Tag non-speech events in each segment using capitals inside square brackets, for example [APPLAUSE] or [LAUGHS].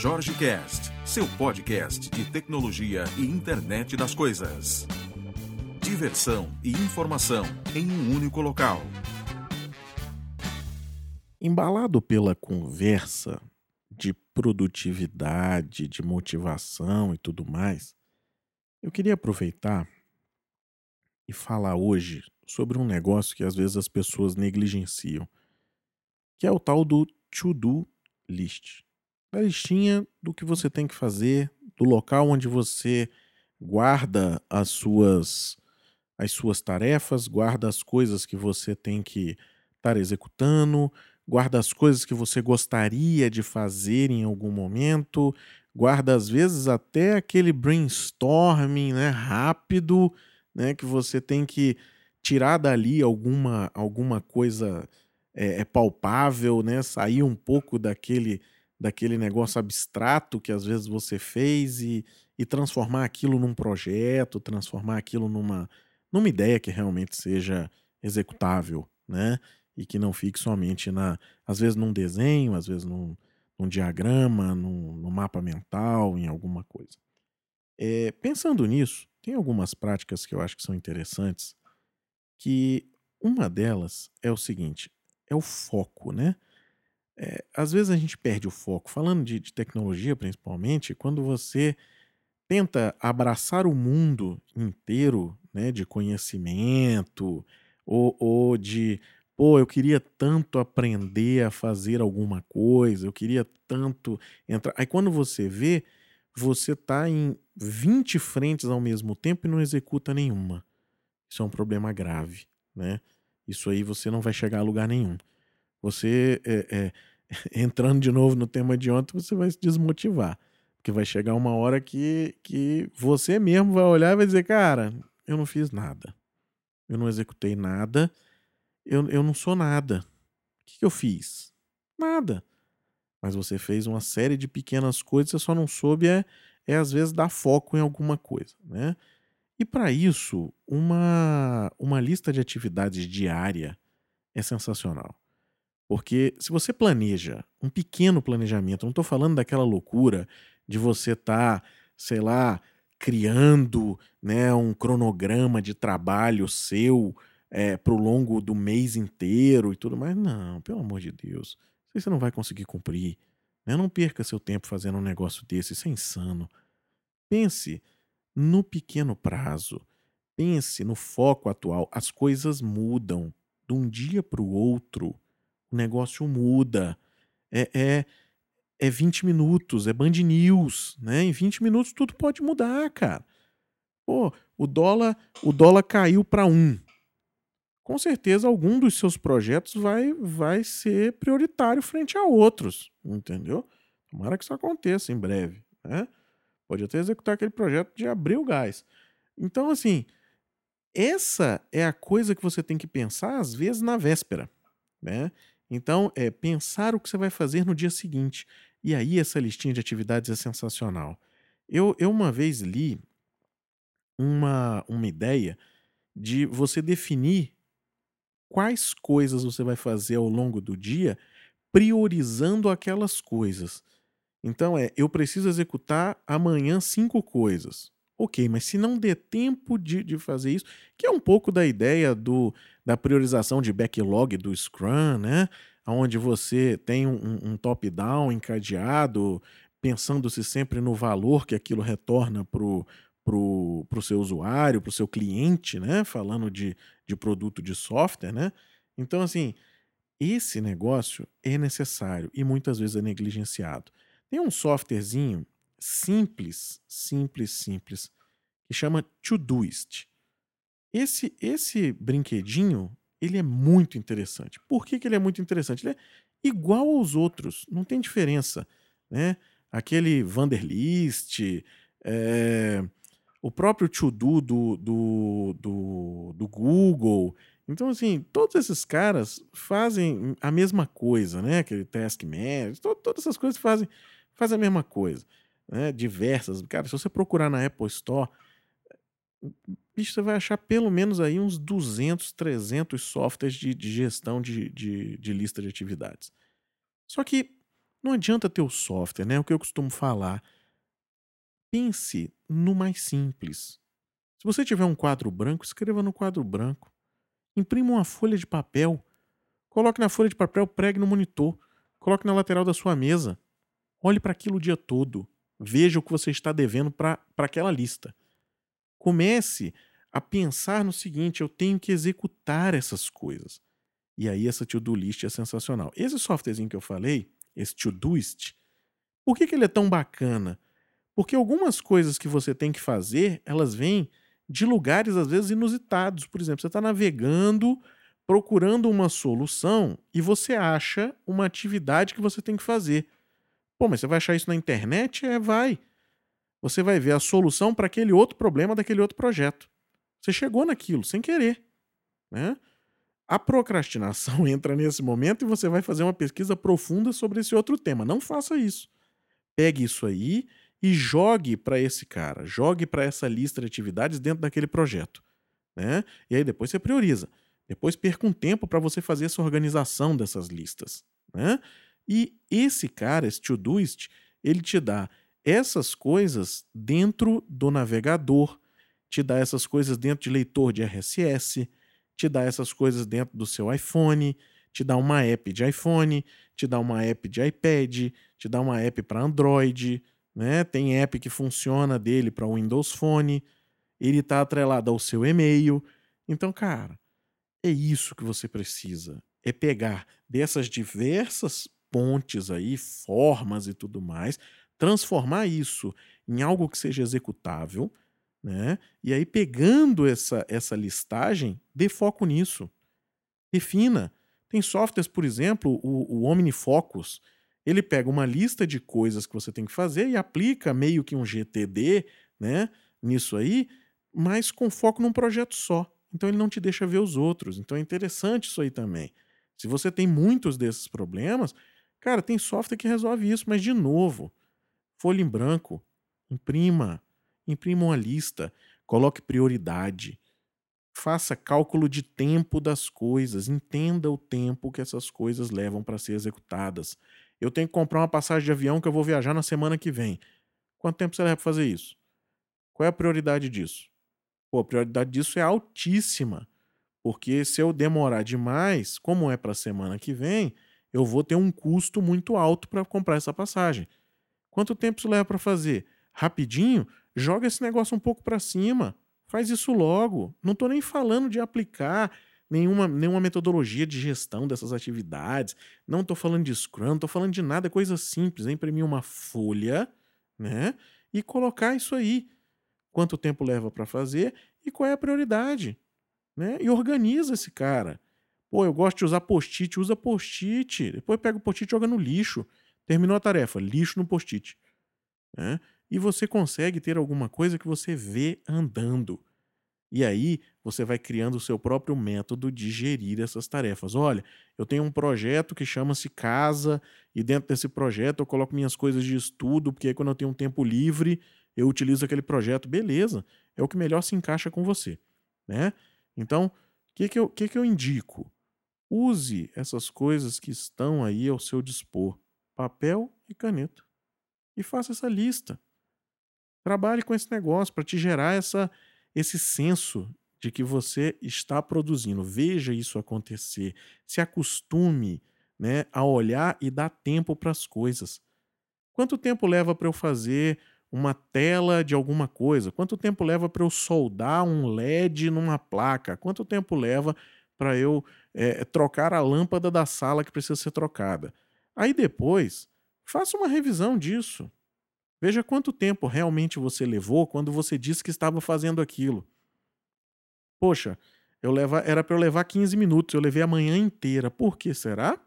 Jorge Cast, seu podcast de tecnologia e internet das coisas. Diversão e informação em um único local. Embalado pela conversa de produtividade, de motivação e tudo mais, eu queria aproveitar e falar hoje sobre um negócio que às vezes as pessoas negligenciam, que é o tal do to-do list. A listinha do que você tem que fazer, do local onde você guarda as suas as suas tarefas, guarda as coisas que você tem que estar executando, guarda as coisas que você gostaria de fazer em algum momento, guarda às vezes até aquele brainstorming, né, rápido, né, que você tem que tirar dali alguma alguma coisa é, é palpável, né, sair um pouco daquele daquele negócio abstrato que às vezes você fez e, e transformar aquilo num projeto, transformar aquilo numa, numa ideia que realmente seja executável, né? E que não fique somente na, às vezes num desenho, às vezes num, num diagrama, num, num, mapa mental, em alguma coisa. É, pensando nisso, tem algumas práticas que eu acho que são interessantes, que uma delas é o seguinte, é o foco, né? É, às vezes a gente perde o foco, falando de, de tecnologia principalmente, quando você tenta abraçar o mundo inteiro né, de conhecimento ou, ou de, pô, eu queria tanto aprender a fazer alguma coisa, eu queria tanto entrar. Aí quando você vê, você está em 20 frentes ao mesmo tempo e não executa nenhuma. Isso é um problema grave, né? Isso aí você não vai chegar a lugar nenhum. Você, é, é, [LAUGHS] entrando de novo no tema de ontem, você vai se desmotivar. Porque vai chegar uma hora que, que você mesmo vai olhar e vai dizer: Cara, eu não fiz nada. Eu não executei nada. Eu, eu não sou nada. O que, que eu fiz? Nada. Mas você fez uma série de pequenas coisas, você só não soube é, é às vezes dar foco em alguma coisa, né? E para isso, uma, uma lista de atividades diária é sensacional. Porque se você planeja um pequeno planejamento, não estou falando daquela loucura de você estar, tá, sei lá, criando né, um cronograma de trabalho seu é, para o longo do mês inteiro e tudo mais. Não, pelo amor de Deus. Você não vai conseguir cumprir. Né? Não perca seu tempo fazendo um negócio desse, isso é insano. Pense no pequeno prazo. Pense no foco atual. As coisas mudam de um dia para o outro o negócio muda. É, é, é 20 minutos, é Band News, né? Em 20 minutos tudo pode mudar, cara. Pô, o dólar, o dólar caiu para um. Com certeza algum dos seus projetos vai, vai ser prioritário frente a outros, entendeu? Tomara que isso aconteça em breve, né? Pode até executar aquele projeto de abrir o gás. Então, assim, essa é a coisa que você tem que pensar, às vezes, na véspera, né? Então, é pensar o que você vai fazer no dia seguinte. E aí, essa listinha de atividades é sensacional. Eu, eu uma vez li uma, uma ideia de você definir quais coisas você vai fazer ao longo do dia, priorizando aquelas coisas. Então, é, eu preciso executar amanhã cinco coisas. Ok, mas se não der tempo de, de fazer isso, que é um pouco da ideia do, da priorização de backlog do Scrum, né? Onde você tem um, um top-down encadeado, pensando-se sempre no valor que aquilo retorna para o pro, pro seu usuário, para o seu cliente, né? Falando de, de produto de software, né? Então, assim, esse negócio é necessário e muitas vezes é negligenciado. Tem um softwarezinho simples, simples, simples, que chama Todoist. Esse, esse brinquedinho, ele é muito interessante. Por que, que ele é muito interessante? Ele é igual aos outros, não tem diferença. Né? Aquele Vanderlist, é, o próprio To-Do do, do, do, Google. Então, assim, todos esses caras fazem a mesma coisa, né? Aquele Task Manager, todas essas coisas fazem, fazem a mesma coisa né, diversas. Cara, se você procurar na Apple Store, você vai achar pelo menos aí uns 200, 300 softwares de, de gestão de, de, de lista de atividades. Só que Não adianta ter o software, né? O que eu costumo falar. Pense no mais simples. Se você tiver um quadro branco, escreva no quadro branco. Imprima uma folha de papel. Coloque na folha de papel, pregue no monitor. Coloque na lateral da sua mesa. Olhe para aquilo o dia todo. Veja o que você está devendo para aquela lista. Comece a pensar no seguinte: eu tenho que executar essas coisas. E aí essa to-do list é sensacional. Esse softwarezinho que eu falei, esse Todoist, por que, que ele é tão bacana? Porque algumas coisas que você tem que fazer, elas vêm de lugares às vezes inusitados. Por exemplo, você está navegando, procurando uma solução e você acha uma atividade que você tem que fazer. Pô, mas você vai achar isso na internet? É, vai. Você vai ver a solução para aquele outro problema daquele outro projeto. Você chegou naquilo sem querer. Né? A procrastinação [LAUGHS] entra nesse momento e você vai fazer uma pesquisa profunda sobre esse outro tema. Não faça isso. Pegue isso aí e jogue para esse cara, jogue para essa lista de atividades dentro daquele projeto. Né? E aí depois você prioriza. Depois perca um tempo para você fazer essa organização dessas listas. Né? E esse cara, esse Todoist, ele te dá essas coisas dentro do navegador, te dá essas coisas dentro de leitor de RSS, te dá essas coisas dentro do seu iPhone, te dá uma app de iPhone, te dá uma app de iPad, te dá uma app para Android, né? Tem app que funciona dele para Windows Phone, ele está atrelado ao seu e-mail. Então, cara, é isso que você precisa. É pegar dessas diversas pontes aí, formas e tudo mais, transformar isso em algo que seja executável, né? E aí, pegando essa, essa listagem, dê foco nisso. Refina. Tem softwares, por exemplo, o, o OmniFocus. Ele pega uma lista de coisas que você tem que fazer e aplica meio que um GTD né, nisso aí, mas com foco num projeto só. Então ele não te deixa ver os outros. Então é interessante isso aí também. Se você tem muitos desses problemas, cara, tem software que resolve isso, mas de novo, folha em branco, imprima, Imprima uma lista, coloque prioridade, faça cálculo de tempo das coisas, entenda o tempo que essas coisas levam para ser executadas. Eu tenho que comprar uma passagem de avião que eu vou viajar na semana que vem. Quanto tempo você leva para fazer isso? Qual é a prioridade disso? Pô, a prioridade disso é altíssima. Porque se eu demorar demais, como é para a semana que vem, eu vou ter um custo muito alto para comprar essa passagem. Quanto tempo isso leva para fazer? Rapidinho? Joga esse negócio um pouco para cima. Faz isso logo. Não estou nem falando de aplicar nenhuma, nenhuma metodologia de gestão dessas atividades. Não estou falando de Scrum, não estou falando de nada, é coisa simples. É imprimir uma folha né, e colocar isso aí. Quanto tempo leva para fazer e qual é a prioridade. Né? E organiza esse cara. Pô, eu gosto de usar post-it, usa post-it. Depois pega o post-it e joga no lixo. Terminou a tarefa, lixo no post-it. Né? e você consegue ter alguma coisa que você vê andando. E aí você vai criando o seu próprio método de gerir essas tarefas. Olha, eu tenho um projeto que chama-se Casa, e dentro desse projeto eu coloco minhas coisas de estudo, porque aí quando eu tenho um tempo livre, eu utilizo aquele projeto. Beleza, é o que melhor se encaixa com você. Né? Então, o que, que, eu, que, que eu indico? Use essas coisas que estão aí ao seu dispor: papel e caneta. E faça essa lista. Trabalhe com esse negócio para te gerar essa, esse senso de que você está produzindo. Veja isso acontecer. Se acostume né, a olhar e dar tempo para as coisas. Quanto tempo leva para eu fazer uma tela de alguma coisa? Quanto tempo leva para eu soldar um LED numa placa? Quanto tempo leva para eu é, trocar a lâmpada da sala que precisa ser trocada? Aí depois, faça uma revisão disso. Veja quanto tempo realmente você levou quando você disse que estava fazendo aquilo. Poxa, eu leva, era para eu levar 15 minutos, eu levei a manhã inteira. Por que será?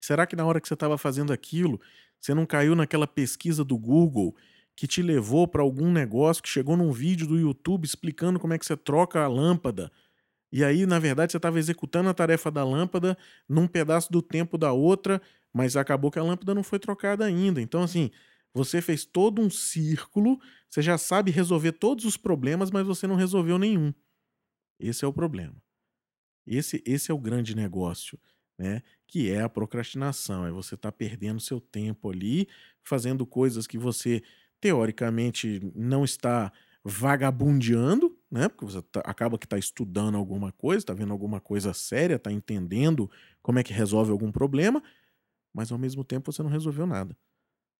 Será que na hora que você estava fazendo aquilo, você não caiu naquela pesquisa do Google que te levou para algum negócio que chegou num vídeo do YouTube explicando como é que você troca a lâmpada? E aí, na verdade, você estava executando a tarefa da lâmpada num pedaço do tempo da outra, mas acabou que a lâmpada não foi trocada ainda. Então, assim, você fez todo um círculo, você já sabe resolver todos os problemas, mas você não resolveu nenhum. Esse é o problema. Esse, esse é o grande negócio. né? Que é a procrastinação, é você estar tá perdendo seu tempo ali, fazendo coisas que você teoricamente não está vagabundeando, né? Porque você tá, acaba que está estudando alguma coisa, está vendo alguma coisa séria, está entendendo como é que resolve algum problema, mas ao mesmo tempo você não resolveu nada.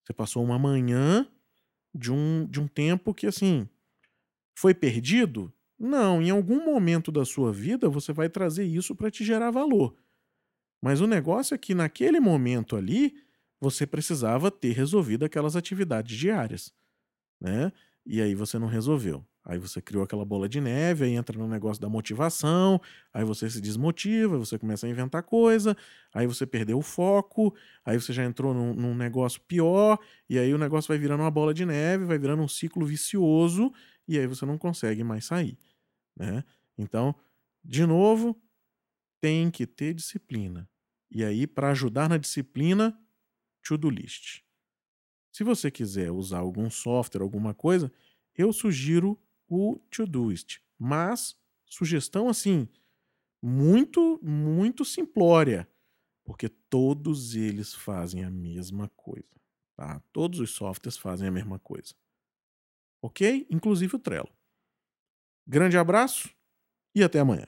Você passou uma manhã de um, de um tempo que, assim, foi perdido? Não, em algum momento da sua vida você vai trazer isso para te gerar valor. Mas o negócio é que naquele momento ali você precisava ter resolvido aquelas atividades diárias, né? E aí você não resolveu. Aí você criou aquela bola de neve, aí entra no negócio da motivação, aí você se desmotiva, você começa a inventar coisa, aí você perdeu o foco, aí você já entrou num, num, negócio pior, e aí o negócio vai virando uma bola de neve, vai virando um ciclo vicioso, e aí você não consegue mais sair. Né? Então, de novo, tem que ter disciplina. E aí, para ajudar na disciplina, to-do list. Se você quiser usar algum software, alguma coisa, eu sugiro o Todoist. Mas, sugestão assim, muito, muito simplória, porque todos eles fazem a mesma coisa. Tá? Todos os softwares fazem a mesma coisa. Ok? Inclusive o Trello. Grande abraço e até amanhã.